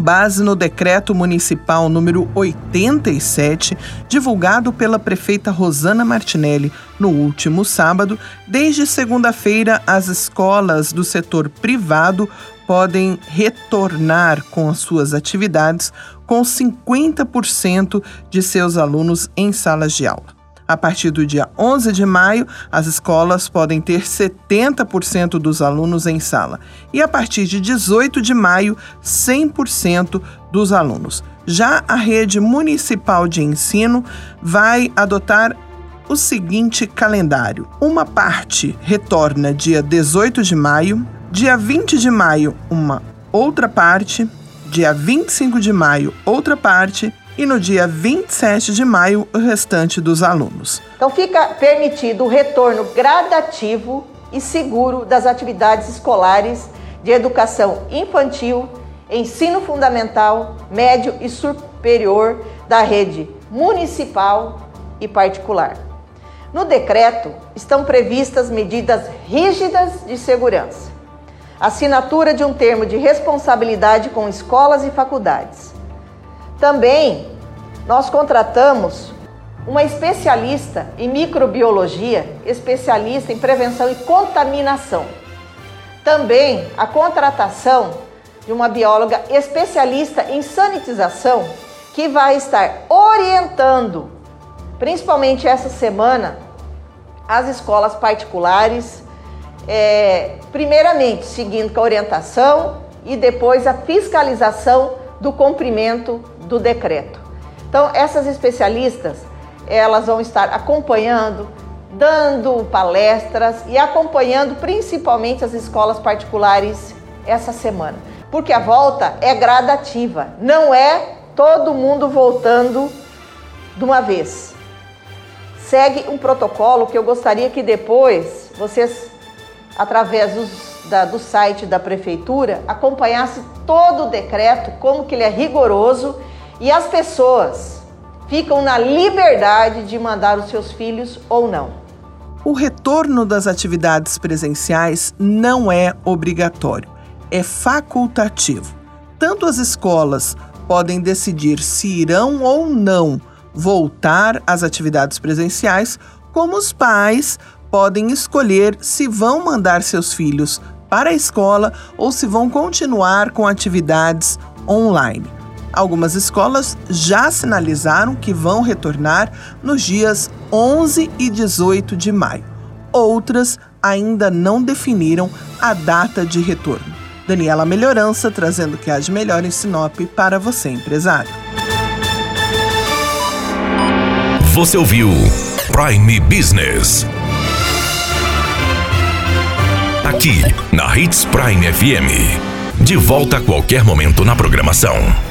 Base no decreto municipal número 87, divulgado pela prefeita Rosana Martinelli no último sábado, desde segunda-feira as escolas do setor privado podem retornar com as suas atividades com 50% de seus alunos em salas de aula. A partir do dia 11 de maio, as escolas podem ter 70% dos alunos em sala e a partir de 18 de maio, 100% dos alunos. Já a rede municipal de ensino vai adotar o seguinte calendário: uma parte retorna dia 18 de maio, dia 20 de maio, uma outra parte, dia 25 de maio, outra parte e no dia 27 de maio o restante dos alunos. Então fica permitido o retorno gradativo e seguro das atividades escolares de educação infantil, ensino fundamental, médio e superior da rede municipal e particular. No decreto estão previstas medidas rígidas de segurança. Assinatura de um termo de responsabilidade com escolas e faculdades também nós contratamos uma especialista em microbiologia, especialista em prevenção e contaminação. Também a contratação de uma bióloga especialista em sanitização que vai estar orientando, principalmente essa semana, as escolas particulares, é, primeiramente seguindo com a orientação e depois a fiscalização do cumprimento do decreto. Então, essas especialistas, elas vão estar acompanhando, dando palestras e acompanhando principalmente as escolas particulares essa semana. Porque a volta é gradativa, não é todo mundo voltando de uma vez. Segue um protocolo que eu gostaria que depois vocês, através dos da, do site da prefeitura acompanhasse todo o decreto, como que ele é rigoroso e as pessoas ficam na liberdade de mandar os seus filhos ou não. O retorno das atividades presenciais não é obrigatório, é facultativo. Tanto as escolas podem decidir se irão ou não voltar às atividades presenciais, como os pais podem escolher se vão mandar seus filhos para a escola ou se vão continuar com atividades online. Algumas escolas já sinalizaram que vão retornar nos dias 11 e 18 de maio. Outras ainda não definiram a data de retorno. Daniela Melhorança trazendo o que há de melhor em Sinop para você, empresário. Você ouviu Prime Business. Aqui, na Hits Prime FM. De volta a qualquer momento na programação.